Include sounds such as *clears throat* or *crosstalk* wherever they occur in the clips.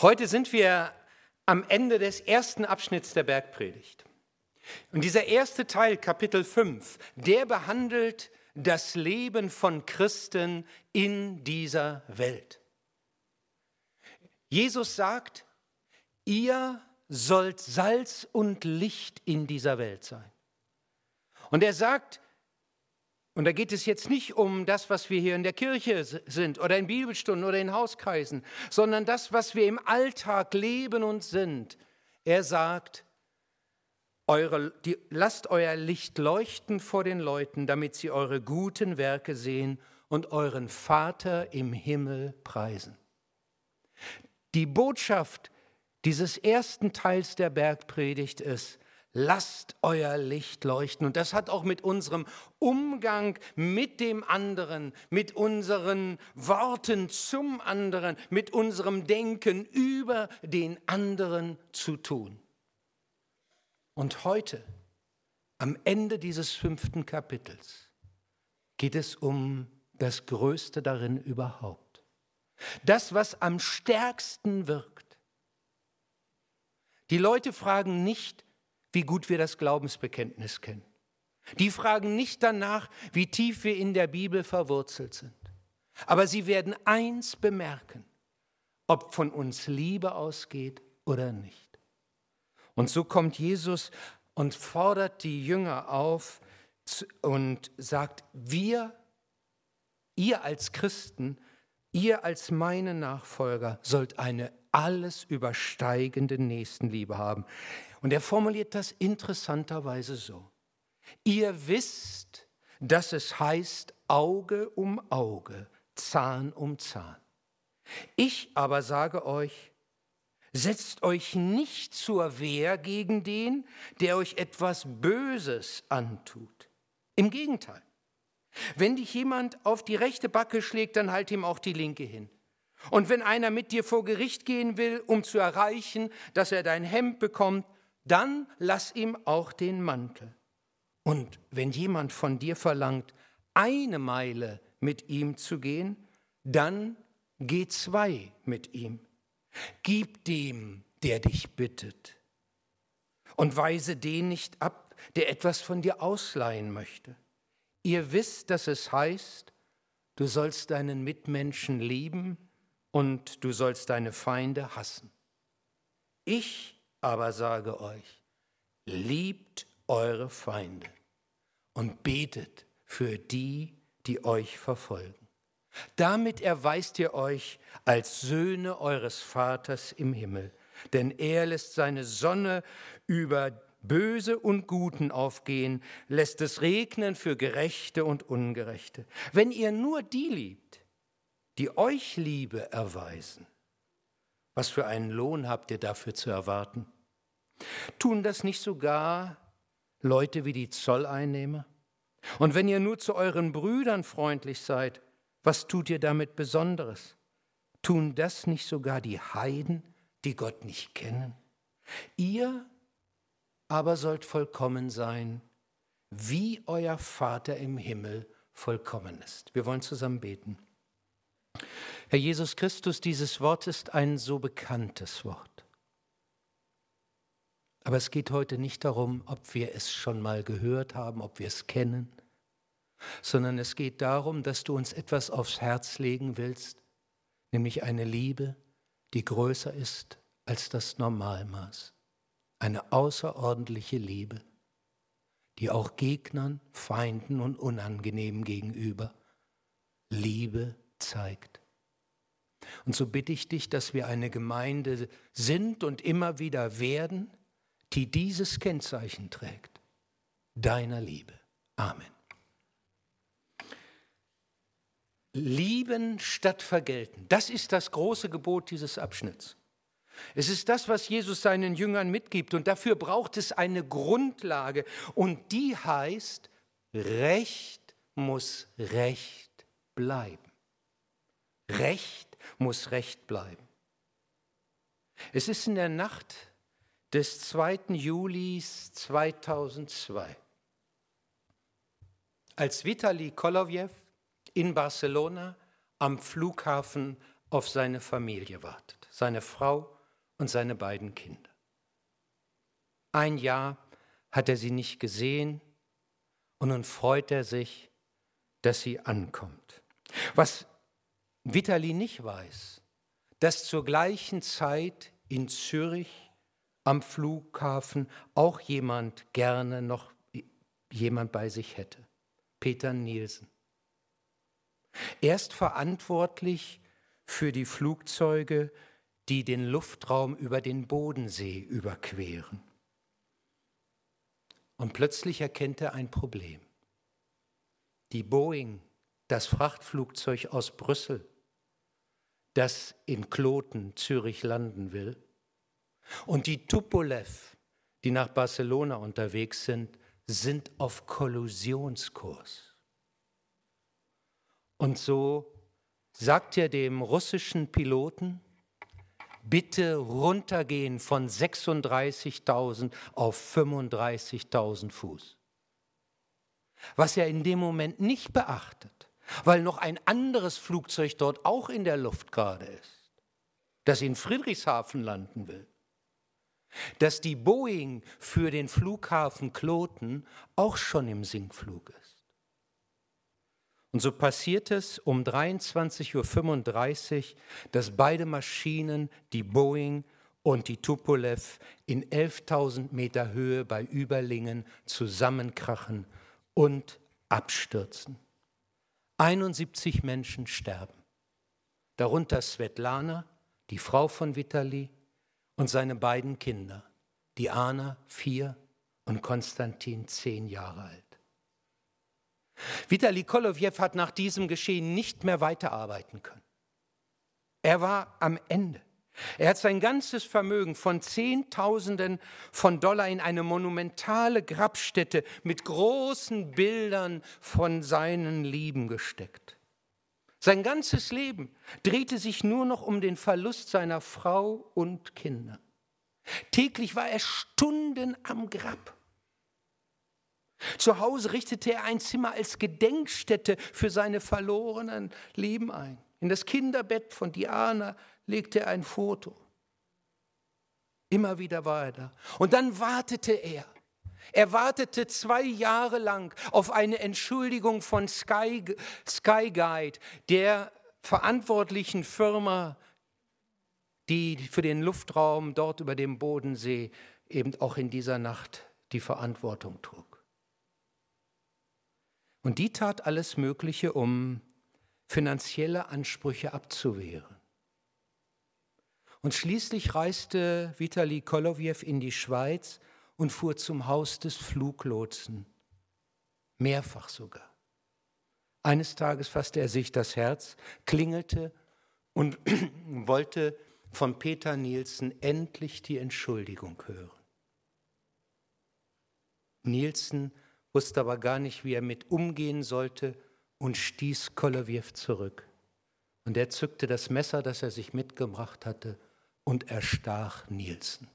Heute sind wir am Ende des ersten Abschnitts der Bergpredigt. Und dieser erste Teil, Kapitel 5, der behandelt das Leben von Christen in dieser Welt. Jesus sagt, ihr sollt Salz und Licht in dieser Welt sein. Und er sagt, und da geht es jetzt nicht um das, was wir hier in der Kirche sind oder in Bibelstunden oder in Hauskreisen, sondern das, was wir im Alltag leben und sind. Er sagt, eure, die, lasst euer Licht leuchten vor den Leuten, damit sie eure guten Werke sehen und euren Vater im Himmel preisen. Die Botschaft dieses ersten Teils der Bergpredigt ist, lasst euer Licht leuchten. Und das hat auch mit unserem Umgang mit dem anderen, mit unseren Worten zum anderen, mit unserem Denken über den anderen zu tun. Und heute, am Ende dieses fünften Kapitels, geht es um das Größte darin überhaupt. Das, was am stärksten wirkt. Die Leute fragen nicht, wie gut wir das Glaubensbekenntnis kennen. Die fragen nicht danach, wie tief wir in der Bibel verwurzelt sind. Aber sie werden eins bemerken, ob von uns Liebe ausgeht oder nicht. Und so kommt Jesus und fordert die Jünger auf und sagt, wir, ihr als Christen, ihr als meine Nachfolger sollt eine alles übersteigende Nächstenliebe haben. Und er formuliert das interessanterweise so. Ihr wisst, dass es heißt Auge um Auge, Zahn um Zahn. Ich aber sage euch, setzt euch nicht zur Wehr gegen den, der euch etwas Böses antut. Im Gegenteil. Wenn dich jemand auf die rechte Backe schlägt, dann halt ihm auch die linke hin. Und wenn einer mit dir vor Gericht gehen will, um zu erreichen, dass er dein Hemd bekommt, dann lass ihm auch den Mantel. Und wenn jemand von dir verlangt, eine Meile mit ihm zu gehen, dann geh zwei mit ihm. Gib dem, der dich bittet. Und weise den nicht ab, der etwas von dir ausleihen möchte. Ihr wisst, dass es heißt, du sollst deinen Mitmenschen lieben und du sollst deine Feinde hassen. Ich aber sage euch, liebt eure Feinde und betet für die, die euch verfolgen. Damit erweist ihr euch als Söhne eures Vaters im Himmel, denn er lässt seine Sonne über Böse und Guten aufgehen, lässt es regnen für Gerechte und Ungerechte. Wenn ihr nur die liebt, die euch Liebe erweisen, was für einen Lohn habt ihr dafür zu erwarten? Tun das nicht sogar Leute wie die Zolleinnehmer? Und wenn ihr nur zu euren Brüdern freundlich seid, was tut ihr damit Besonderes? Tun das nicht sogar die Heiden, die Gott nicht kennen? Ihr aber sollt vollkommen sein, wie euer Vater im Himmel vollkommen ist. Wir wollen zusammen beten. Herr Jesus Christus, dieses Wort ist ein so bekanntes Wort. Aber es geht heute nicht darum, ob wir es schon mal gehört haben, ob wir es kennen, sondern es geht darum, dass du uns etwas aufs Herz legen willst, nämlich eine Liebe, die größer ist als das Normalmaß. Eine außerordentliche Liebe, die auch Gegnern, Feinden und Unangenehmen gegenüber Liebe zeigt. Und so bitte ich dich, dass wir eine Gemeinde sind und immer wieder werden, die dieses Kennzeichen trägt, deiner Liebe. Amen. Lieben statt vergelten, das ist das große Gebot dieses Abschnitts. Es ist das, was Jesus seinen Jüngern mitgibt und dafür braucht es eine Grundlage und die heißt, Recht muss Recht bleiben. Recht muss Recht bleiben. Es ist in der Nacht des 2. Julis 2002, als Vitali Kolovjew in Barcelona am Flughafen auf seine Familie wartet. seine Frau und seine beiden Kinder. Ein Jahr hat er sie nicht gesehen und nun freut er sich, dass sie ankommt. Was Vitali nicht weiß, dass zur gleichen Zeit in Zürich am Flughafen auch jemand gerne noch jemand bei sich hätte. Peter Nielsen. Er ist verantwortlich für die Flugzeuge, die den Luftraum über den Bodensee überqueren. Und plötzlich erkennt er ein Problem. Die Boeing, das Frachtflugzeug aus Brüssel, das in Kloten, Zürich landen will, und die Tupolev, die nach Barcelona unterwegs sind, sind auf Kollusionskurs. Und so sagt er dem russischen Piloten, bitte runtergehen von 36.000 auf 35.000 Fuß. Was er in dem Moment nicht beachtet, weil noch ein anderes Flugzeug dort auch in der Luft gerade ist, das in Friedrichshafen landen will, dass die Boeing für den Flughafen Kloten auch schon im Sinkflug ist. Und so passiert es um 23.35 Uhr, dass beide Maschinen, die Boeing und die Tupolev, in 11.000 Meter Höhe bei Überlingen zusammenkrachen und abstürzen. 71 Menschen sterben, darunter Svetlana, die Frau von Vitali, und seine beiden Kinder, die Anna, vier, und Konstantin, zehn Jahre alt. Vitali Kolowjew hat nach diesem Geschehen nicht mehr weiterarbeiten können. Er war am Ende. Er hat sein ganzes Vermögen von Zehntausenden von Dollar in eine monumentale Grabstätte mit großen Bildern von seinen Lieben gesteckt. Sein ganzes Leben drehte sich nur noch um den Verlust seiner Frau und Kinder. Täglich war er Stunden am Grab. Zu Hause richtete er ein Zimmer als Gedenkstätte für seine verlorenen Leben ein. In das Kinderbett von Diana legte er ein Foto. Immer wieder war er da. Und dann wartete er. Er wartete zwei Jahre lang auf eine Entschuldigung von Sky, Sky Guide, der verantwortlichen Firma, die für den Luftraum dort über dem Bodensee eben auch in dieser Nacht die Verantwortung trug. Und die tat alles Mögliche, um finanzielle Ansprüche abzuwehren. Und schließlich reiste Vitali Kolowjew in die Schweiz und fuhr zum Haus des Fluglotsen, mehrfach sogar. Eines Tages fasste er sich das Herz, klingelte und *clears throat* wollte von Peter Nielsen endlich die Entschuldigung hören. Nielsen wusste aber gar nicht, wie er mit umgehen sollte und stieß Kolowjew zurück. Und er zückte das Messer, das er sich mitgebracht hatte, und erstach Nielsen.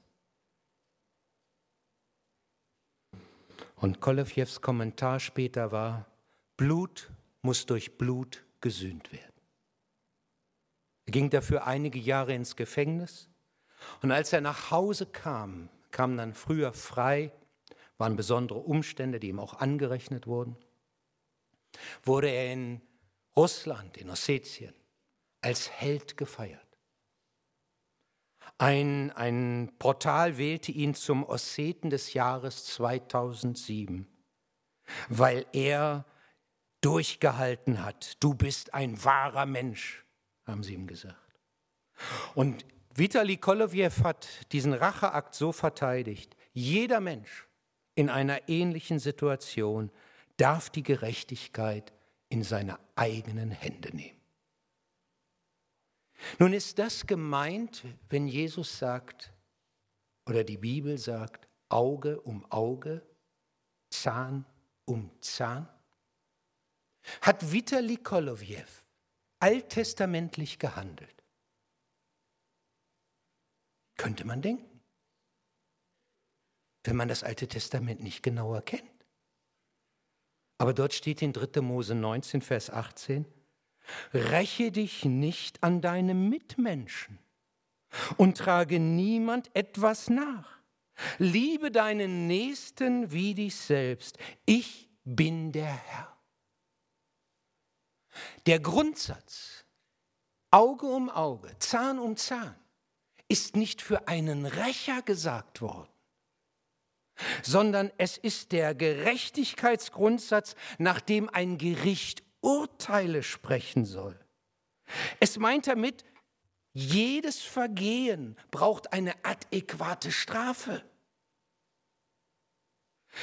Und Kolowjews Kommentar später war, Blut muss durch Blut gesühnt werden. Er ging dafür einige Jahre ins Gefängnis und als er nach Hause kam, kam dann früher frei waren besondere Umstände, die ihm auch angerechnet wurden, wurde er in Russland, in Ossetien, als Held gefeiert. Ein, ein Portal wählte ihn zum Osseten des Jahres 2007, weil er durchgehalten hat. Du bist ein wahrer Mensch, haben sie ihm gesagt. Und Vitali Kolowjew hat diesen Racheakt so verteidigt. Jeder Mensch in einer ähnlichen Situation darf die Gerechtigkeit in seine eigenen Hände nehmen. Nun ist das gemeint, wenn Jesus sagt oder die Bibel sagt, Auge um Auge, Zahn um Zahn? Hat Vitali Kolowjew alttestamentlich gehandelt? Könnte man denken wenn man das Alte Testament nicht genauer kennt. Aber dort steht in 3. Mose 19, Vers 18, räche dich nicht an deinem Mitmenschen, und trage niemand etwas nach. Liebe deinen Nächsten wie dich selbst. Ich bin der Herr. Der Grundsatz Auge um Auge, Zahn um Zahn ist nicht für einen Rächer gesagt worden, sondern es ist der Gerechtigkeitsgrundsatz, nach dem ein Gericht Urteile sprechen soll. Es meint damit, jedes Vergehen braucht eine adäquate Strafe.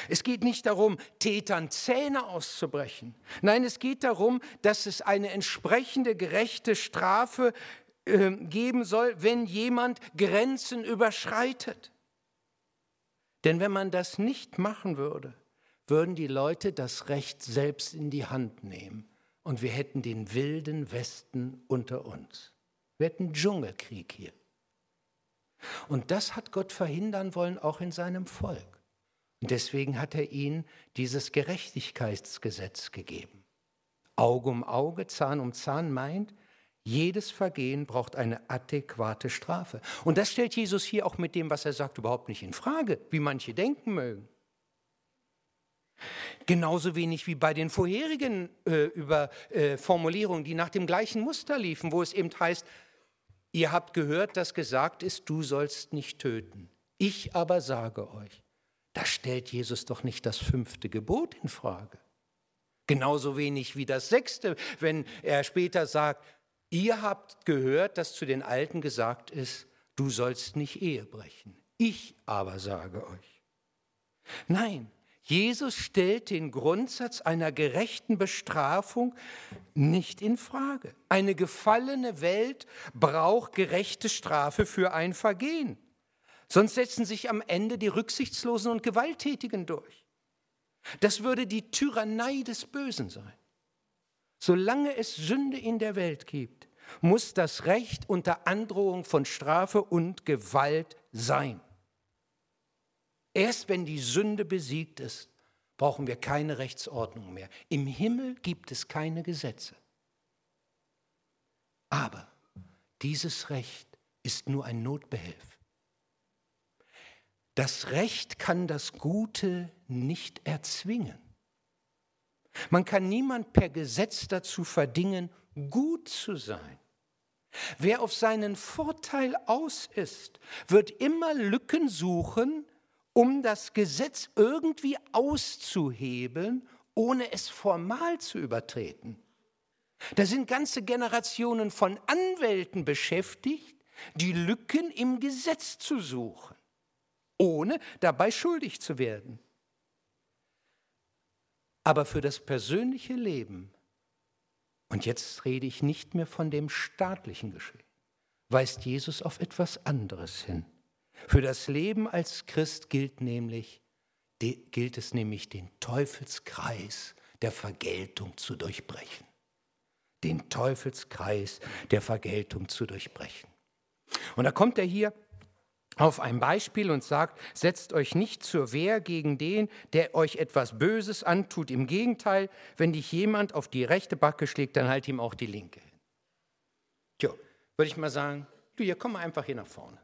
Es geht nicht darum, Tätern Zähne auszubrechen. Nein, es geht darum, dass es eine entsprechende gerechte Strafe äh, geben soll, wenn jemand Grenzen überschreitet. Denn wenn man das nicht machen würde, würden die Leute das Recht selbst in die Hand nehmen und wir hätten den wilden Westen unter uns. Wir hätten Dschungelkrieg hier. Und das hat Gott verhindern wollen, auch in seinem Volk. Und deswegen hat er ihnen dieses Gerechtigkeitsgesetz gegeben. Auge um Auge, Zahn um Zahn meint, jedes Vergehen braucht eine adäquate Strafe. Und das stellt Jesus hier auch mit dem, was er sagt, überhaupt nicht in Frage, wie manche denken mögen. Genauso wenig wie bei den vorherigen äh, über, äh, Formulierungen, die nach dem gleichen Muster liefen, wo es eben heißt, ihr habt gehört, dass gesagt ist, du sollst nicht töten. Ich aber sage euch, da stellt Jesus doch nicht das fünfte Gebot in Frage. Genauso wenig wie das sechste, wenn er später sagt, ihr habt gehört, dass zu den Alten gesagt ist, du sollst nicht Ehe brechen. Ich aber sage euch. Nein, Jesus stellt den Grundsatz einer gerechten Bestrafung nicht in Frage. Eine gefallene Welt braucht gerechte Strafe für ein Vergehen. Sonst setzen sich am Ende die Rücksichtslosen und Gewalttätigen durch. Das würde die Tyrannei des Bösen sein. Solange es Sünde in der Welt gibt, muss das Recht unter Androhung von Strafe und Gewalt sein. Erst wenn die Sünde besiegt ist, brauchen wir keine Rechtsordnung mehr. Im Himmel gibt es keine Gesetze. Aber dieses Recht ist nur ein Notbehelf. Das Recht kann das Gute nicht erzwingen. Man kann niemand per Gesetz dazu verdingen, gut zu sein. Wer auf seinen Vorteil aus ist, wird immer Lücken suchen, um das Gesetz irgendwie auszuhebeln, ohne es formal zu übertreten. Da sind ganze Generationen von Anwälten beschäftigt, die Lücken im Gesetz zu suchen ohne dabei schuldig zu werden. Aber für das persönliche Leben, und jetzt rede ich nicht mehr von dem staatlichen Geschehen, weist Jesus auf etwas anderes hin. Für das Leben als Christ gilt, nämlich, gilt es nämlich, den Teufelskreis der Vergeltung zu durchbrechen. Den Teufelskreis der Vergeltung zu durchbrechen. Und da kommt er hier auf ein Beispiel und sagt, setzt euch nicht zur Wehr gegen den, der euch etwas Böses antut. Im Gegenteil, wenn dich jemand auf die rechte Backe schlägt, dann halt ihm auch die linke hin. Tja, würde ich mal sagen, du hier, komm mal einfach hier nach vorne.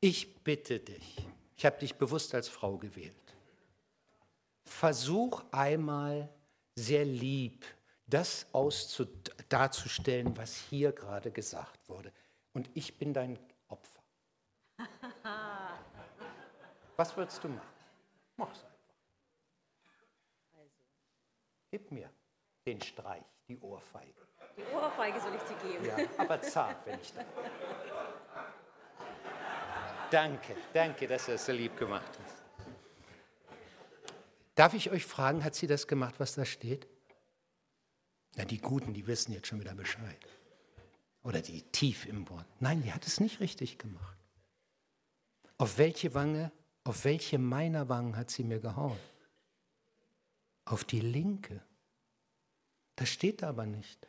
Ich bitte dich, ich habe dich bewusst als Frau gewählt. Versuch einmal sehr lieb das darzustellen, was hier gerade gesagt wurde und ich bin dein Opfer. *laughs* Was würdest du machen? Mach's einfach. Also. Gib mir den Streich, die Ohrfeige. Die Ohrfeige soll ich dir geben. Ja, aber zart, wenn ich *laughs* darf. Danke, danke, dass du das so lieb gemacht hast. Darf ich euch fragen, hat sie das gemacht, was da steht? Na, die Guten, die wissen jetzt schon wieder Bescheid oder die tief im Wort. Nein, die hat es nicht richtig gemacht. Auf welche Wange, auf welche meiner Wangen hat sie mir gehauen? Auf die linke. Das steht aber nicht.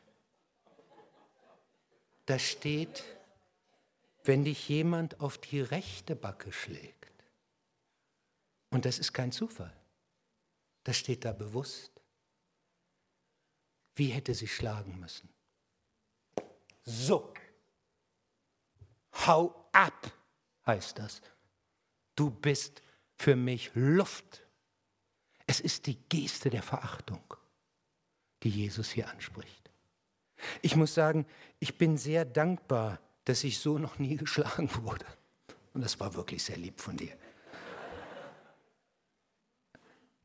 Da steht, wenn dich jemand auf die rechte Backe schlägt. Und das ist kein Zufall. Das steht da bewusst. Wie hätte sie schlagen müssen? so. Hau ab, heißt das. Du bist für mich Luft. Es ist die Geste der Verachtung, die Jesus hier anspricht. Ich muss sagen, ich bin sehr dankbar, dass ich so noch nie *laughs* geschlagen wurde. Und das war wirklich sehr lieb von dir.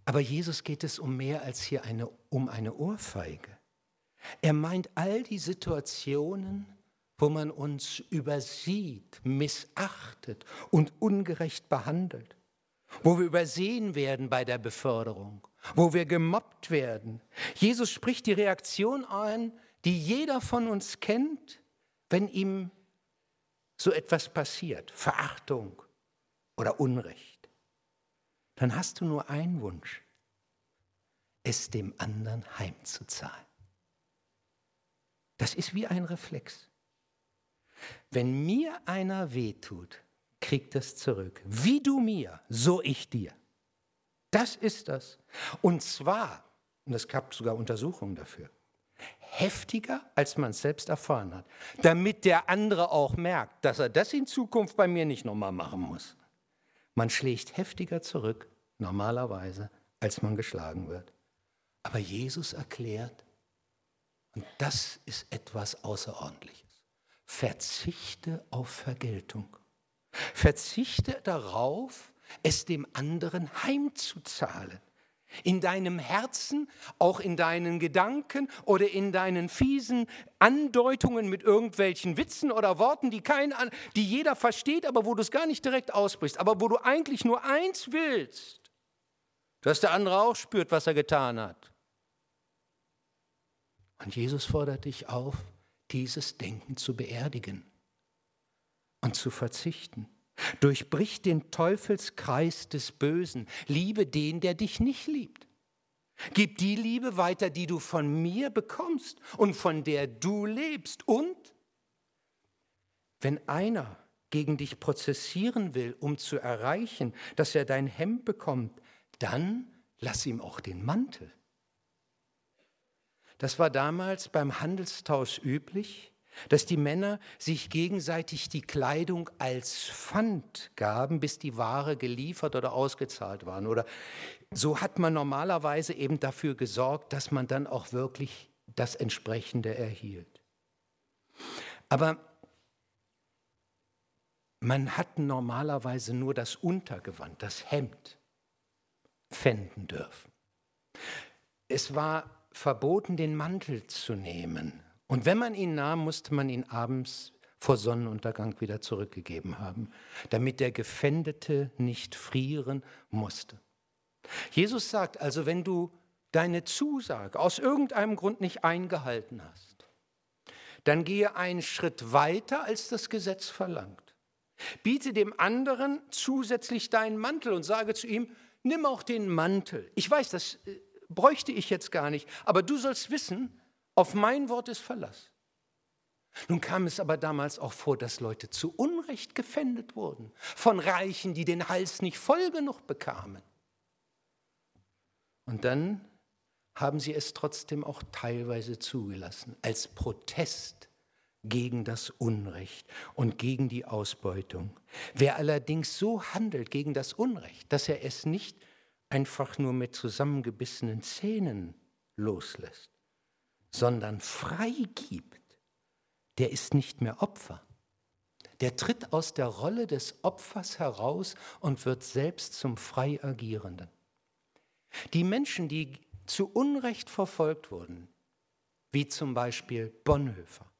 Aber Jesus geht es um mehr als hier eine, um eine Ohrfeige. Er meint all die Situationen, wo man uns übersieht, missachtet und ungerecht behandelt, wo wir übersehen werden bei der Beförderung, wo wir gemobbt werden. Jesus spricht die Reaktion an, die jeder von uns kennt, wenn ihm so etwas passiert, Verachtung oder Unrecht. Dann hast du nur einen Wunsch, es dem anderen heimzuzahlen. Das ist wie ein Reflex. Wenn mir einer wehtut, kriegt das zurück. Wie du mir, so ich dir. Das ist das. Und zwar, und es gab sogar Untersuchungen dafür, heftiger, als man es selbst erfahren hat, damit der andere auch merkt, dass er das in Zukunft bei mir nicht nochmal machen muss. Man schlägt heftiger zurück, normalerweise, als man geschlagen wird. Aber Jesus erklärt, und das ist etwas Außerordentliches. Verzichte auf Vergeltung. Verzichte darauf, es dem anderen heimzuzahlen. In deinem Herzen, auch in deinen Gedanken oder in deinen fiesen Andeutungen mit irgendwelchen Witzen oder Worten, die, kein, die jeder versteht, aber wo du es gar nicht direkt ausbrichst, aber wo du eigentlich nur eins willst, dass der andere auch spürt, was er getan hat. Und Jesus fordert dich auf, dieses Denken zu beerdigen und zu verzichten. Durchbrich den Teufelskreis des Bösen. Liebe den, der dich nicht liebt. Gib die Liebe weiter, die du von mir bekommst und von der du lebst. Und wenn einer gegen dich prozessieren will, um zu erreichen, dass er dein Hemd bekommt, dann lass ihm auch den Mantel. Das war damals beim Handelstausch üblich, dass die Männer sich gegenseitig die Kleidung als Pfand gaben, bis die Ware geliefert oder ausgezahlt waren. Oder so hat man normalerweise eben dafür gesorgt, dass man dann auch wirklich das entsprechende erhielt. Aber man hat normalerweise nur das Untergewand, das Hemd, pfänden dürfen. Es war verboten, den Mantel zu nehmen. Und wenn man ihn nahm, musste man ihn abends vor Sonnenuntergang wieder zurückgegeben haben, damit der Gefändete nicht frieren musste. Jesus sagt also, wenn du deine Zusage aus irgendeinem Grund nicht eingehalten hast, dann gehe einen Schritt weiter, als das Gesetz verlangt. Biete dem anderen zusätzlich deinen Mantel und sage zu ihm, nimm auch den Mantel. Ich weiß, das äh, bräuchte ich jetzt gar nicht. Aber du sollst wissen, auf mein Wort ist Verlass. Nun kam es aber damals auch vor, dass Leute zu Unrecht gefändet wurden, von Reichen, die den Hals nicht voll genug bekamen. Und dann haben sie es trotzdem auch teilweise zugelassen, als Protest gegen das Unrecht und gegen die Ausbeutung. Wer allerdings so handelt gegen das Unrecht, dass er es nicht einfach nur mit zusammengebissenen Zähnen loslässt, sondern freigibt, der ist nicht mehr Opfer. Der tritt aus der Rolle des Opfers heraus und wird selbst zum frei agierenden. Die Menschen, die zu Unrecht verfolgt wurden, wie zum Beispiel Bonhoeffer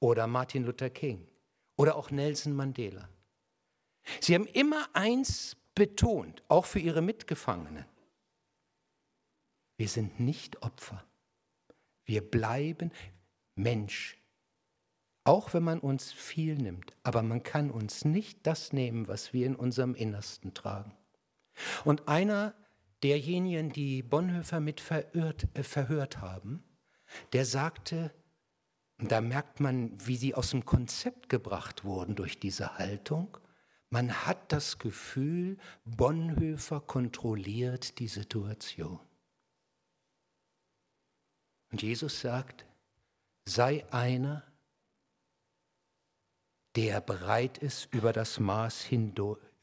oder Martin Luther King oder auch Nelson Mandela, sie haben immer eins betont, auch für ihre Mitgefangenen. Wir sind nicht Opfer. Wir bleiben Mensch. Auch wenn man uns viel nimmt, aber man kann uns nicht das nehmen, was wir in unserem Innersten tragen. Und einer derjenigen, die Bonhoeffer mit verirrt, äh, verhört haben, der sagte, da merkt man, wie sie aus dem Konzept gebracht wurden durch diese Haltung, man hat das Gefühl, Bonhoeffer kontrolliert die Situation. Und Jesus sagt, sei einer, der bereit ist, über das Maß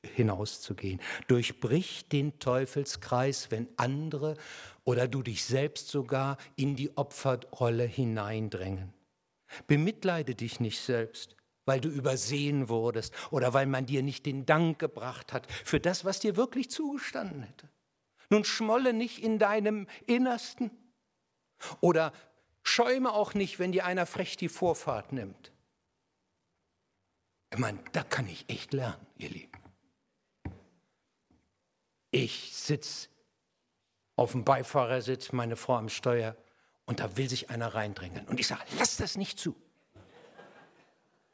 hinauszugehen. Durchbrich den Teufelskreis, wenn andere oder du dich selbst sogar in die Opferrolle hineindrängen. Bemitleide dich nicht selbst, weil du übersehen wurdest oder weil man dir nicht den Dank gebracht hat für das, was dir wirklich zugestanden hätte. Nun schmolle nicht in deinem Innersten oder schäume auch nicht, wenn dir einer frech die Vorfahrt nimmt. Ich meine, da kann ich echt lernen, ihr Lieben. Ich sitze auf dem Beifahrersitz, meine Frau am Steuer, und da will sich einer reindrängen. Und ich sage, lass das nicht zu.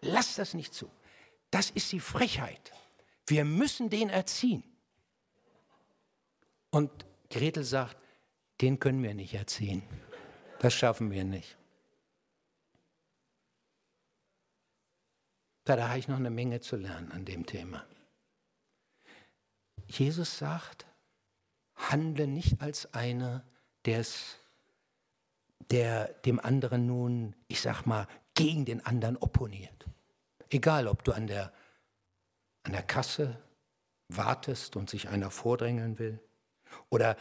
Lass das nicht zu. Das ist die Frechheit. Wir müssen den erziehen. Und Gretel sagt, den können wir nicht erziehen. Das schaffen wir nicht. Da, da habe ich noch eine Menge zu lernen an dem Thema. Jesus sagt, handle nicht als einer, der's, der dem anderen nun, ich sag mal, gegen den anderen opponiert. Egal, ob du an der, an der Kasse wartest und sich einer vordrängeln will oder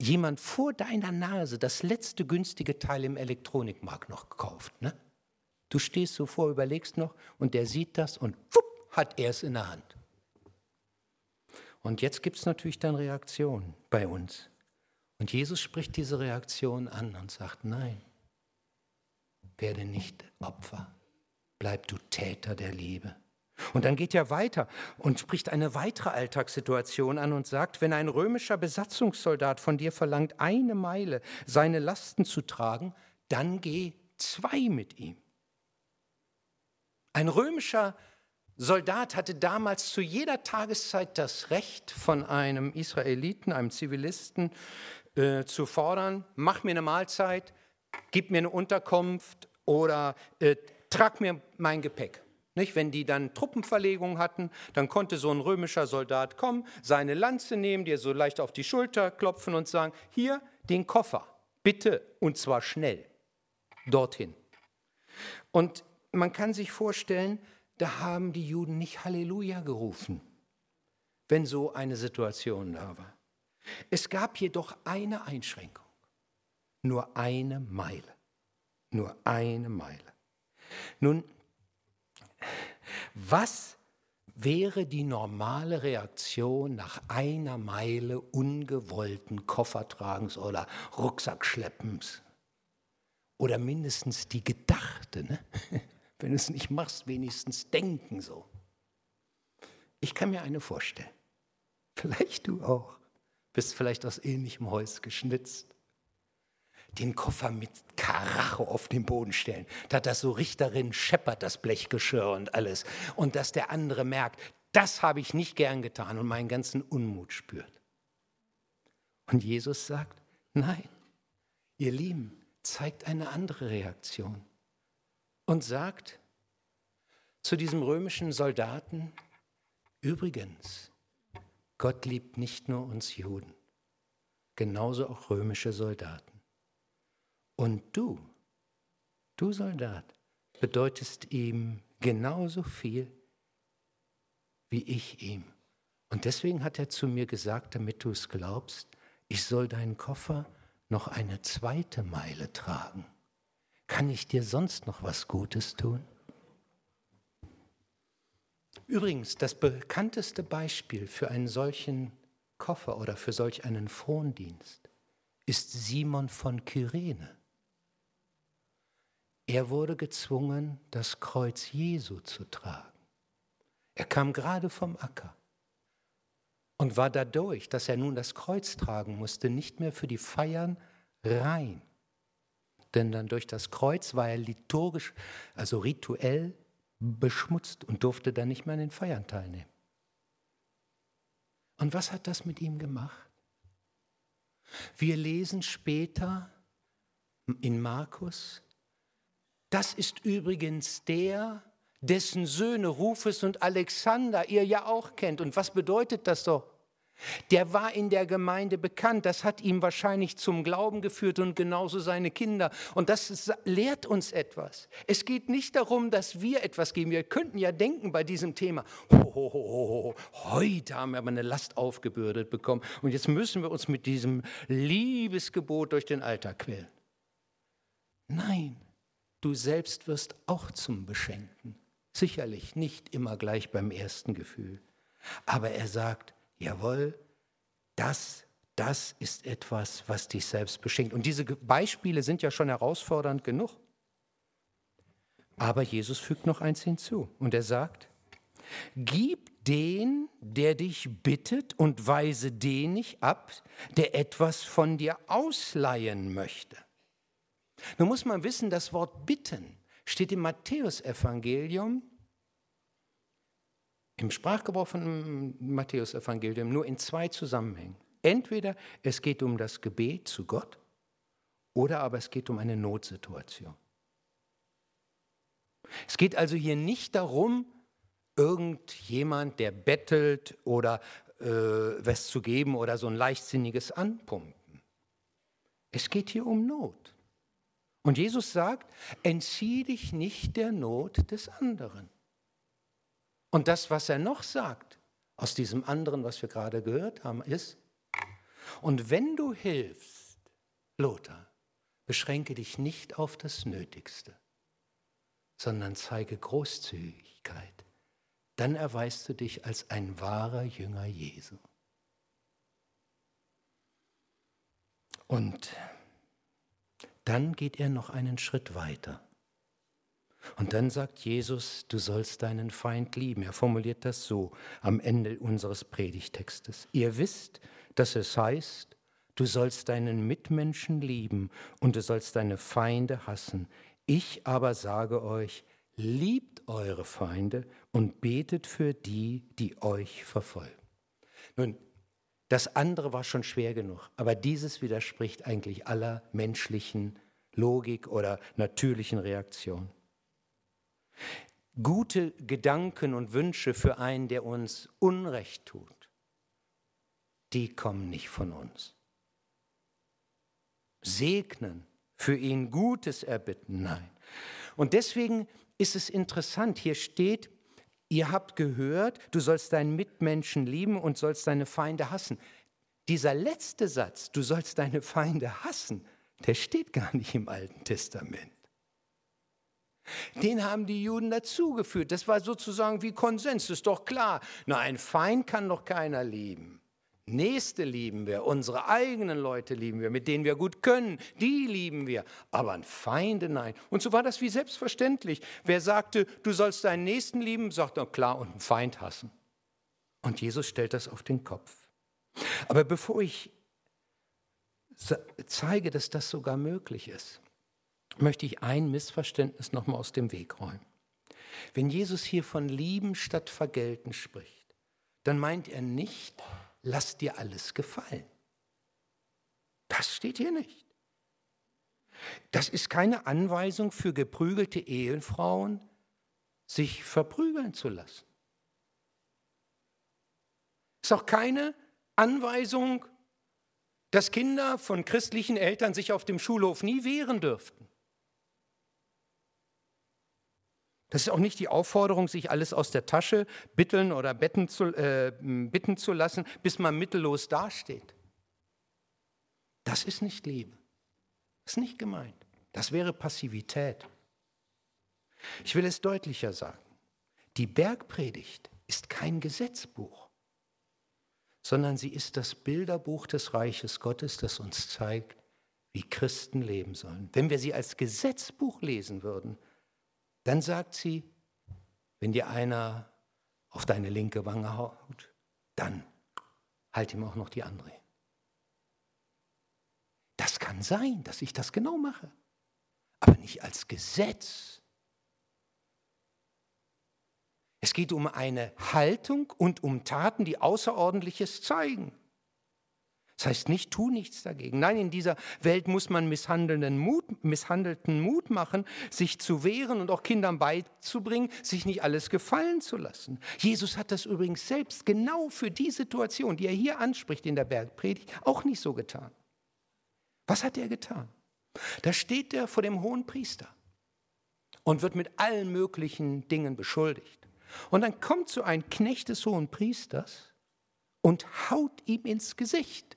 jemand vor deiner Nase das letzte günstige Teil im Elektronikmarkt noch gekauft. Ne? Du stehst so vor, überlegst noch und der sieht das und wupp, hat er es in der Hand. Und jetzt gibt es natürlich dann Reaktionen bei uns. Und Jesus spricht diese Reaktion an und sagt, nein, werde nicht Opfer, bleib du Täter der Liebe. Und dann geht er weiter und spricht eine weitere Alltagssituation an und sagt, wenn ein römischer Besatzungssoldat von dir verlangt, eine Meile seine Lasten zu tragen, dann geh zwei mit ihm. Ein römischer Soldat hatte damals zu jeder Tageszeit das Recht von einem Israeliten, einem Zivilisten, äh, zu fordern, mach mir eine Mahlzeit, gib mir eine Unterkunft oder äh, trag mir mein Gepäck. Nicht? Wenn die dann Truppenverlegung hatten, dann konnte so ein römischer Soldat kommen, seine Lanze nehmen, dir so leicht auf die Schulter klopfen und sagen, hier den Koffer, bitte, und zwar schnell, dorthin. Und man kann sich vorstellen, da haben die Juden nicht Halleluja gerufen, wenn so eine Situation da war. Es gab jedoch eine Einschränkung, nur eine Meile, nur eine Meile. Nun, was wäre die normale Reaktion nach einer Meile ungewollten Koffertragens oder Rucksackschleppens? Oder mindestens die gedachte, ne? *laughs* wenn du es nicht machst, wenigstens denken so. Ich kann mir eine vorstellen. Vielleicht du auch. Bist vielleicht aus ähnlichem Holz geschnitzt den Koffer mit Karacho auf den Boden stellen, dass das so Richterin scheppert, das Blechgeschirr und alles. Und dass der andere merkt, das habe ich nicht gern getan und meinen ganzen Unmut spürt. Und Jesus sagt, nein, ihr Lieben, zeigt eine andere Reaktion und sagt zu diesem römischen Soldaten, übrigens, Gott liebt nicht nur uns Juden, genauso auch römische Soldaten. Und du, du Soldat, bedeutest ihm genauso viel wie ich ihm. Und deswegen hat er zu mir gesagt, damit du es glaubst, ich soll deinen Koffer noch eine zweite Meile tragen. Kann ich dir sonst noch was Gutes tun? Übrigens, das bekannteste Beispiel für einen solchen Koffer oder für solch einen Frondienst ist Simon von Kyrene. Er wurde gezwungen, das Kreuz Jesu zu tragen. Er kam gerade vom Acker und war dadurch, dass er nun das Kreuz tragen musste, nicht mehr für die Feiern rein. Denn dann durch das Kreuz war er liturgisch, also rituell beschmutzt und durfte dann nicht mehr an den Feiern teilnehmen. Und was hat das mit ihm gemacht? Wir lesen später in Markus, das ist übrigens der, dessen Söhne Rufus und Alexander ihr ja auch kennt. Und was bedeutet das doch? Der war in der Gemeinde bekannt, das hat ihn wahrscheinlich zum Glauben geführt und genauso seine Kinder. Und das lehrt uns etwas. Es geht nicht darum, dass wir etwas geben. Wir könnten ja denken bei diesem Thema, ho, ho, ho, heute haben wir aber eine Last aufgebürdet bekommen und jetzt müssen wir uns mit diesem Liebesgebot durch den Alltag quälen. Nein, du selbst wirst auch zum Beschenkten. Sicherlich nicht immer gleich beim ersten Gefühl. Aber er sagt, jawohl, das, das ist etwas, was dich selbst beschenkt. Und diese Beispiele sind ja schon herausfordernd genug. Aber Jesus fügt noch eins hinzu und er sagt, gib den, der dich bittet und weise den nicht ab, der etwas von dir ausleihen möchte. Nun muss man wissen, das Wort bitten steht im Matthäusevangelium im Sprachgebrauch von Matthäus-Evangelium nur in zwei Zusammenhängen. Entweder es geht um das Gebet zu Gott oder aber es geht um eine Notsituation. Es geht also hier nicht darum, irgendjemand, der bettelt oder äh, was zu geben oder so ein leichtsinniges Anpumpen. Es geht hier um Not. Und Jesus sagt, entzieh dich nicht der Not des anderen. Und das, was er noch sagt, aus diesem anderen, was wir gerade gehört haben, ist, und wenn du hilfst, Lothar, beschränke dich nicht auf das Nötigste, sondern zeige Großzügigkeit. Dann erweist du dich als ein wahrer Jünger Jesu. Und dann geht er noch einen Schritt weiter. Und dann sagt Jesus, du sollst deinen Feind lieben. Er formuliert das so am Ende unseres Predigtextes. Ihr wisst, dass es heißt, du sollst deinen Mitmenschen lieben und du sollst deine Feinde hassen. Ich aber sage euch, liebt eure Feinde und betet für die, die euch verfolgen. Nun, das andere war schon schwer genug, aber dieses widerspricht eigentlich aller menschlichen Logik oder natürlichen Reaktionen. Gute Gedanken und Wünsche für einen, der uns Unrecht tut, die kommen nicht von uns. Segnen, für ihn Gutes erbitten, nein. Und deswegen ist es interessant, hier steht, ihr habt gehört, du sollst deinen Mitmenschen lieben und sollst deine Feinde hassen. Dieser letzte Satz, du sollst deine Feinde hassen, der steht gar nicht im Alten Testament. Den haben die Juden dazugeführt. Das war sozusagen wie Konsens, ist doch klar. Na, ein Feind kann doch keiner lieben. Nächste lieben wir, unsere eigenen Leute lieben wir, mit denen wir gut können, die lieben wir. Aber ein Feinde, nein. Und so war das wie selbstverständlich. Wer sagte, du sollst deinen Nächsten lieben, sagt doch klar, und einen Feind hassen. Und Jesus stellt das auf den Kopf. Aber bevor ich zeige, dass das sogar möglich ist, möchte ich ein Missverständnis nochmal aus dem Weg räumen. Wenn Jesus hier von Lieben statt Vergelten spricht, dann meint er nicht, lass dir alles gefallen. Das steht hier nicht. Das ist keine Anweisung für geprügelte Ehefrauen, sich verprügeln zu lassen. Es ist auch keine Anweisung, dass Kinder von christlichen Eltern sich auf dem Schulhof nie wehren dürften. Das ist auch nicht die Aufforderung, sich alles aus der Tasche bitteln oder betten zu, äh, bitten zu lassen, bis man mittellos dasteht. Das ist nicht Liebe. Das ist nicht gemeint. Das wäre Passivität. Ich will es deutlicher sagen. Die Bergpredigt ist kein Gesetzbuch, sondern sie ist das Bilderbuch des Reiches Gottes, das uns zeigt, wie Christen leben sollen. Wenn wir sie als Gesetzbuch lesen würden, dann sagt sie, wenn dir einer auf deine linke Wange haut, dann halt ihm auch noch die andere. Das kann sein, dass ich das genau mache, aber nicht als Gesetz. Es geht um eine Haltung und um Taten, die Außerordentliches zeigen. Das heißt nicht, tu nichts dagegen. Nein, in dieser Welt muss man misshandelnden Mut, misshandelten Mut machen, sich zu wehren und auch Kindern beizubringen, sich nicht alles gefallen zu lassen. Jesus hat das übrigens selbst genau für die Situation, die er hier anspricht in der Bergpredigt, auch nicht so getan. Was hat er getan? Da steht er vor dem hohen Priester und wird mit allen möglichen Dingen beschuldigt. Und dann kommt so ein Knecht des hohen Priesters und haut ihm ins Gesicht.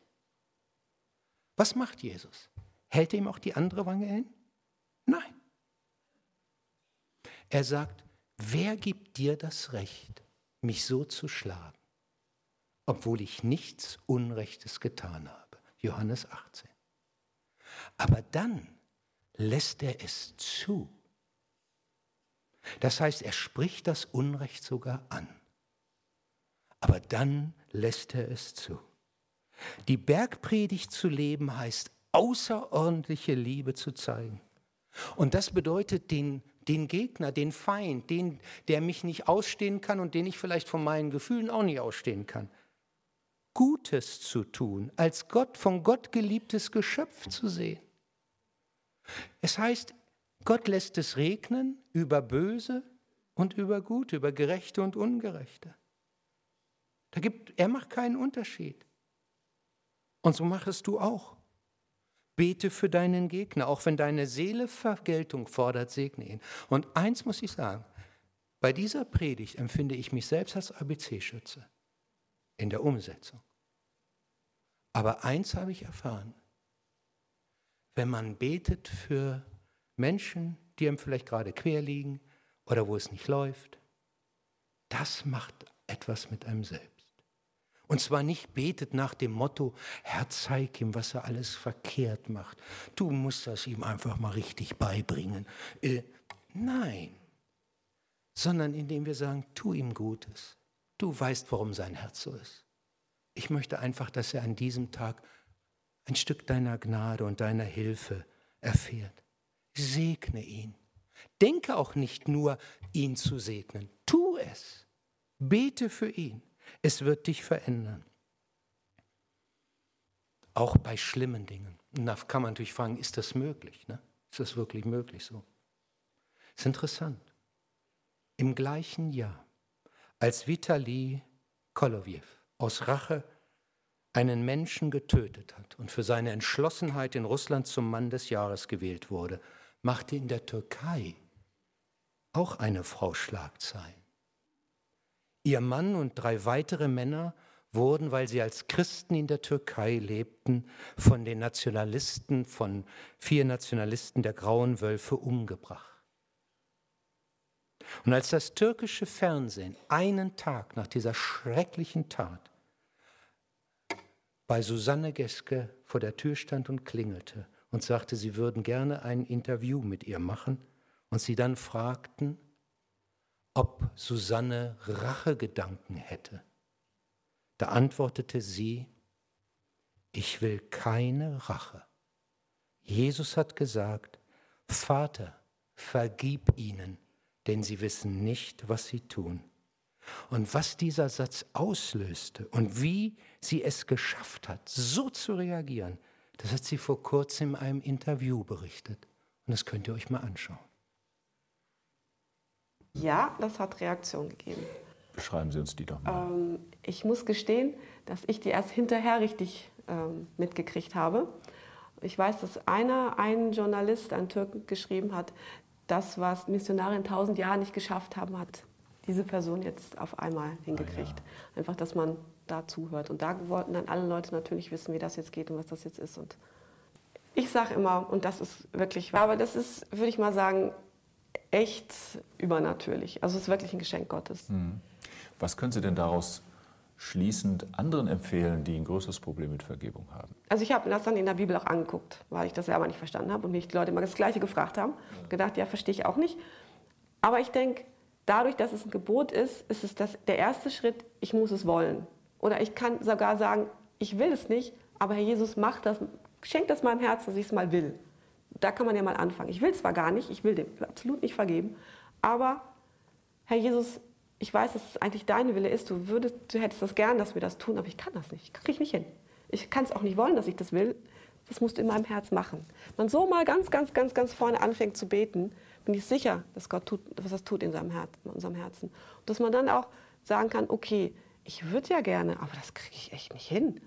Was macht Jesus? Hält er ihm auch die andere Wange hin? Nein. Er sagt, wer gibt dir das Recht, mich so zu schlagen, obwohl ich nichts Unrechtes getan habe? Johannes 18. Aber dann lässt er es zu. Das heißt, er spricht das Unrecht sogar an. Aber dann lässt er es zu. Die Bergpredigt zu leben heißt, außerordentliche Liebe zu zeigen. Und das bedeutet den, den Gegner, den Feind, den, der mich nicht ausstehen kann und den ich vielleicht von meinen Gefühlen auch nicht ausstehen kann. Gutes zu tun, als Gott von Gott geliebtes Geschöpf zu sehen. Es heißt, Gott lässt es regnen über Böse und über Gute, über Gerechte und Ungerechte. Da gibt, er macht keinen Unterschied. Und so machst du auch. Bete für deinen Gegner, auch wenn deine Seele Vergeltung fordert, segne ihn. Und eins muss ich sagen, bei dieser Predigt empfinde ich mich selbst als ABC-Schütze in der Umsetzung. Aber eins habe ich erfahren, wenn man betet für Menschen, die einem vielleicht gerade quer liegen oder wo es nicht läuft, das macht etwas mit einem selbst. Und zwar nicht betet nach dem Motto, Herr, zeig ihm, was er alles verkehrt macht. Du musst das ihm einfach mal richtig beibringen. Äh, nein, sondern indem wir sagen, tu ihm Gutes. Du weißt, warum sein Herz so ist. Ich möchte einfach, dass er an diesem Tag ein Stück deiner Gnade und deiner Hilfe erfährt. Segne ihn. Denke auch nicht nur, ihn zu segnen. Tu es. Bete für ihn. Es wird dich verändern. Auch bei schlimmen Dingen. Und da kann man natürlich fragen, ist das möglich? Ne? Ist das wirklich möglich so? Es ist interessant. Im gleichen Jahr, als Vitali Kolowjew aus Rache einen Menschen getötet hat und für seine Entschlossenheit in Russland zum Mann des Jahres gewählt wurde, machte in der Türkei auch eine Frau Schlagzeilen. Ihr Mann und drei weitere Männer wurden, weil sie als Christen in der Türkei lebten, von den Nationalisten, von vier Nationalisten der Grauen Wölfe umgebracht. Und als das türkische Fernsehen einen Tag nach dieser schrecklichen Tat bei Susanne Geske vor der Tür stand und klingelte und sagte, sie würden gerne ein Interview mit ihr machen, und sie dann fragten, ob Susanne Rachegedanken hätte. Da antwortete sie, ich will keine Rache. Jesus hat gesagt, Vater, vergib ihnen, denn sie wissen nicht, was sie tun. Und was dieser Satz auslöste und wie sie es geschafft hat, so zu reagieren, das hat sie vor kurzem in einem Interview berichtet. Und das könnt ihr euch mal anschauen. Ja, das hat Reaktion gegeben. Beschreiben Sie uns die doch mal. Ähm, ich muss gestehen, dass ich die erst hinterher richtig ähm, mitgekriegt habe. Ich weiß, dass einer, ein Journalist, ein Türken, geschrieben hat, das, was Missionare in tausend Jahren nicht geschafft haben, hat diese Person jetzt auf einmal hingekriegt. Ah, ja. Einfach, dass man da zuhört. Und da wollten dann alle Leute natürlich wissen, wie das jetzt geht und was das jetzt ist. Und ich sage immer, und das ist wirklich wahr, aber das ist, würde ich mal sagen, echt übernatürlich. Also es ist wirklich ein Geschenk Gottes. Hm. Was können Sie denn daraus schließend anderen empfehlen, die ein größeres Problem mit Vergebung haben? Also ich habe das dann in der Bibel auch angeguckt, weil ich das selber nicht verstanden habe und mich die Leute immer das Gleiche gefragt haben. Ja. Gedacht, ja, verstehe ich auch nicht. Aber ich denke, dadurch, dass es ein Gebot ist, ist es das, der erste Schritt, ich muss es wollen. Oder ich kann sogar sagen, ich will es nicht, aber Herr Jesus, macht das, schenkt das meinem Herzen, dass ich es mal will da kann man ja mal anfangen. Ich will zwar gar nicht, ich will dem absolut nicht vergeben, aber Herr Jesus, ich weiß, dass es eigentlich dein Wille ist. Du, würdest, du hättest das gern, dass wir das tun, aber ich kann das nicht. Kriege ich nicht hin. Ich kann es auch nicht wollen, dass ich das will. Das musst du in meinem Herz machen. Wenn man so mal ganz, ganz, ganz, ganz vorne anfängt zu beten, bin ich sicher, dass Gott tut, was das tut in, seinem Herz, in unserem Herzen. Und dass man dann auch sagen kann, okay, ich würde ja gerne, aber das kriege ich echt nicht hin.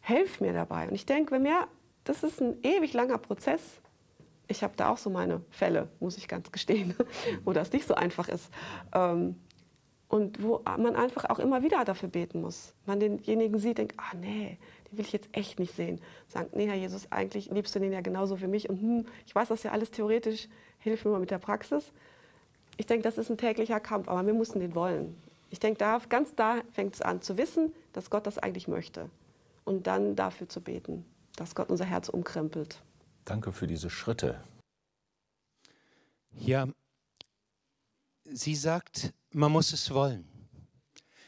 Helf mir dabei. Und ich denke, wenn mir, das ist ein ewig langer Prozess. Ich habe da auch so meine Fälle, muss ich ganz gestehen, *laughs* wo das nicht so einfach ist. Ähm, und wo man einfach auch immer wieder dafür beten muss. Man denjenigen sieht, denkt, ah nee, den will ich jetzt echt nicht sehen. Sagt, nee, Herr Jesus, eigentlich liebst du den ja genauso für mich. Und hm, ich weiß das ja alles theoretisch, hilf mir mal mit der Praxis. Ich denke, das ist ein täglicher Kampf, aber wir müssen den wollen. Ich denke, da, ganz da fängt es an, zu wissen, dass Gott das eigentlich möchte. Und dann dafür zu beten, dass Gott unser Herz umkrempelt. Danke für diese Schritte. Ja, sie sagt, man muss es wollen.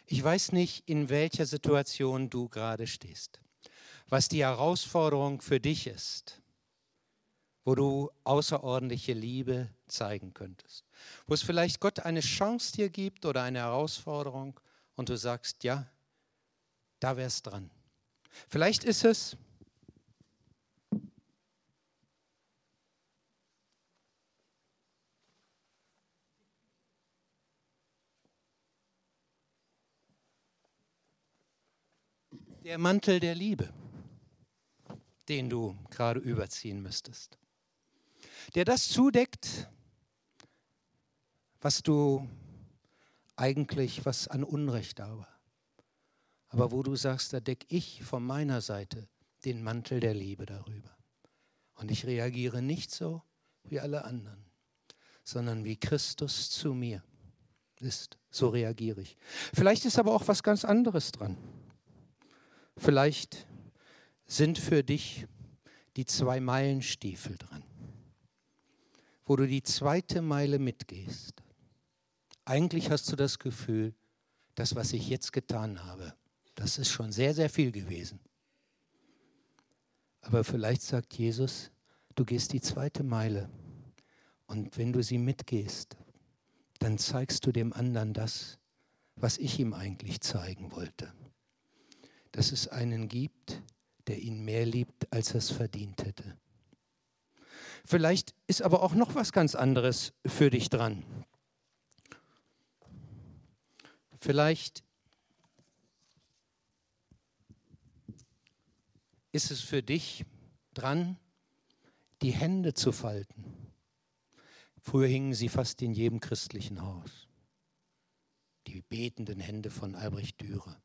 Ich weiß nicht, in welcher Situation du gerade stehst, was die Herausforderung für dich ist, wo du außerordentliche Liebe zeigen könntest, wo es vielleicht Gott eine Chance dir gibt oder eine Herausforderung und du sagst, ja, da wär's dran. Vielleicht ist es, der Mantel der Liebe, den du gerade überziehen müsstest, der das zudeckt, was du eigentlich, was an Unrecht da war. Aber wo du sagst, da decke ich von meiner Seite den Mantel der Liebe darüber. Und ich reagiere nicht so wie alle anderen, sondern wie Christus zu mir ist. So reagiere ich. Vielleicht ist aber auch was ganz anderes dran. Vielleicht sind für dich die zwei Meilenstiefel dran, wo du die zweite Meile mitgehst. Eigentlich hast du das Gefühl, das, was ich jetzt getan habe, das ist schon sehr, sehr viel gewesen. Aber vielleicht sagt Jesus, du gehst die zweite Meile und wenn du sie mitgehst, dann zeigst du dem anderen das, was ich ihm eigentlich zeigen wollte dass es einen gibt, der ihn mehr liebt, als er es verdient hätte. Vielleicht ist aber auch noch was ganz anderes für dich dran. Vielleicht ist es für dich dran, die Hände zu falten. Früher hingen sie fast in jedem christlichen Haus. Die betenden Hände von Albrecht Dürer.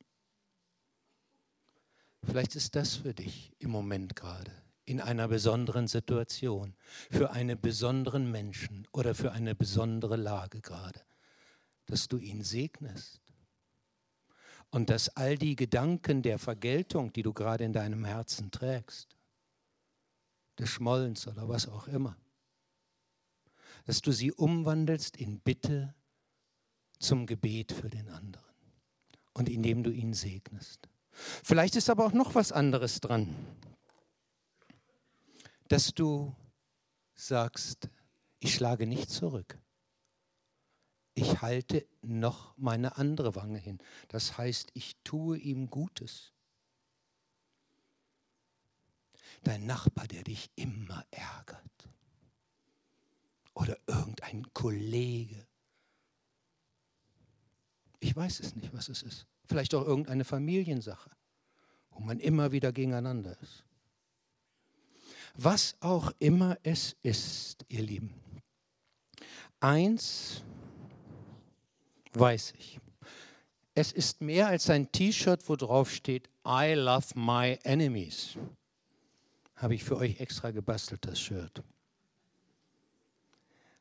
Vielleicht ist das für dich im Moment gerade in einer besonderen Situation, für einen besonderen Menschen oder für eine besondere Lage gerade, dass du ihn segnest und dass all die Gedanken der Vergeltung, die du gerade in deinem Herzen trägst, des Schmollens oder was auch immer, dass du sie umwandelst in Bitte zum Gebet für den anderen und indem du ihn segnest. Vielleicht ist aber auch noch was anderes dran, dass du sagst, ich schlage nicht zurück. Ich halte noch meine andere Wange hin. Das heißt, ich tue ihm Gutes. Dein Nachbar, der dich immer ärgert. Oder irgendein Kollege. Ich weiß es nicht, was es ist. Vielleicht auch irgendeine Familiensache, wo man immer wieder gegeneinander ist. Was auch immer es ist, ihr Lieben. Eins weiß ich. Es ist mehr als ein T-Shirt, wo drauf steht, I love my enemies. Habe ich für euch extra gebastelt, das Shirt.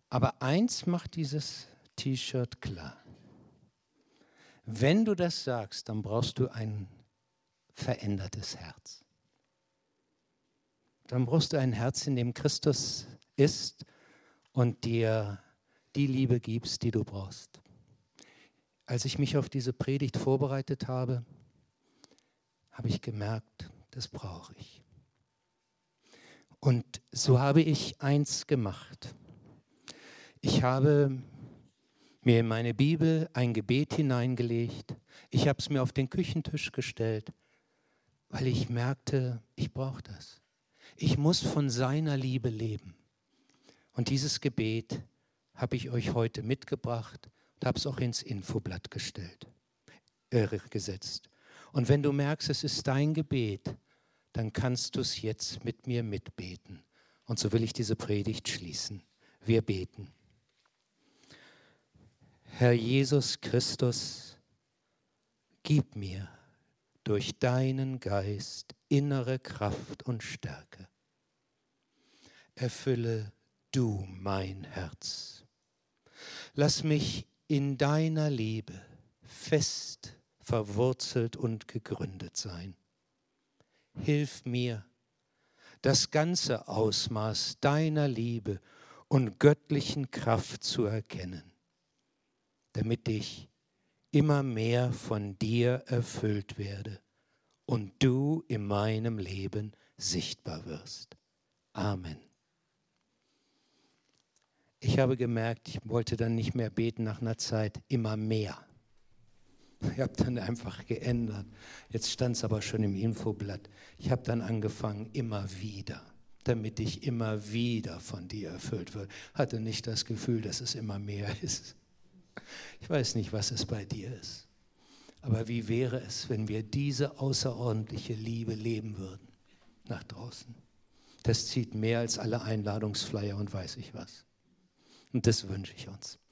Aber eins macht dieses T-Shirt klar. Wenn du das sagst, dann brauchst du ein verändertes Herz. Dann brauchst du ein Herz, in dem Christus ist und dir die Liebe gibst, die du brauchst. Als ich mich auf diese Predigt vorbereitet habe, habe ich gemerkt, das brauche ich. Und so habe ich eins gemacht. Ich habe mir in meine Bibel ein Gebet hineingelegt. Ich habe es mir auf den Küchentisch gestellt weil ich merkte, ich brauche das. Ich muss von seiner Liebe leben. Und dieses Gebet habe ich euch heute mitgebracht und habe es auch ins Infoblatt gestellt, äh, gesetzt. Und wenn du merkst, es ist dein Gebet, dann kannst du es jetzt mit mir mitbeten. Und so will ich diese Predigt schließen. Wir beten. Herr Jesus Christus, gib mir durch deinen Geist innere Kraft und Stärke. Erfülle du mein Herz. Lass mich in deiner Liebe fest verwurzelt und gegründet sein. Hilf mir, das ganze Ausmaß deiner Liebe und göttlichen Kraft zu erkennen, damit ich immer mehr von dir erfüllt werde und du in meinem Leben sichtbar wirst. Amen. Ich habe gemerkt, ich wollte dann nicht mehr beten nach einer Zeit, immer mehr. Ich habe dann einfach geändert. Jetzt stand es aber schon im Infoblatt. Ich habe dann angefangen, immer wieder, damit ich immer wieder von dir erfüllt wird. Hatte nicht das Gefühl, dass es immer mehr *laughs* ist. Ich weiß nicht, was es bei dir ist. Aber wie wäre es, wenn wir diese außerordentliche Liebe leben würden nach draußen? Das zieht mehr als alle Einladungsflyer und weiß ich was. Und das wünsche ich uns.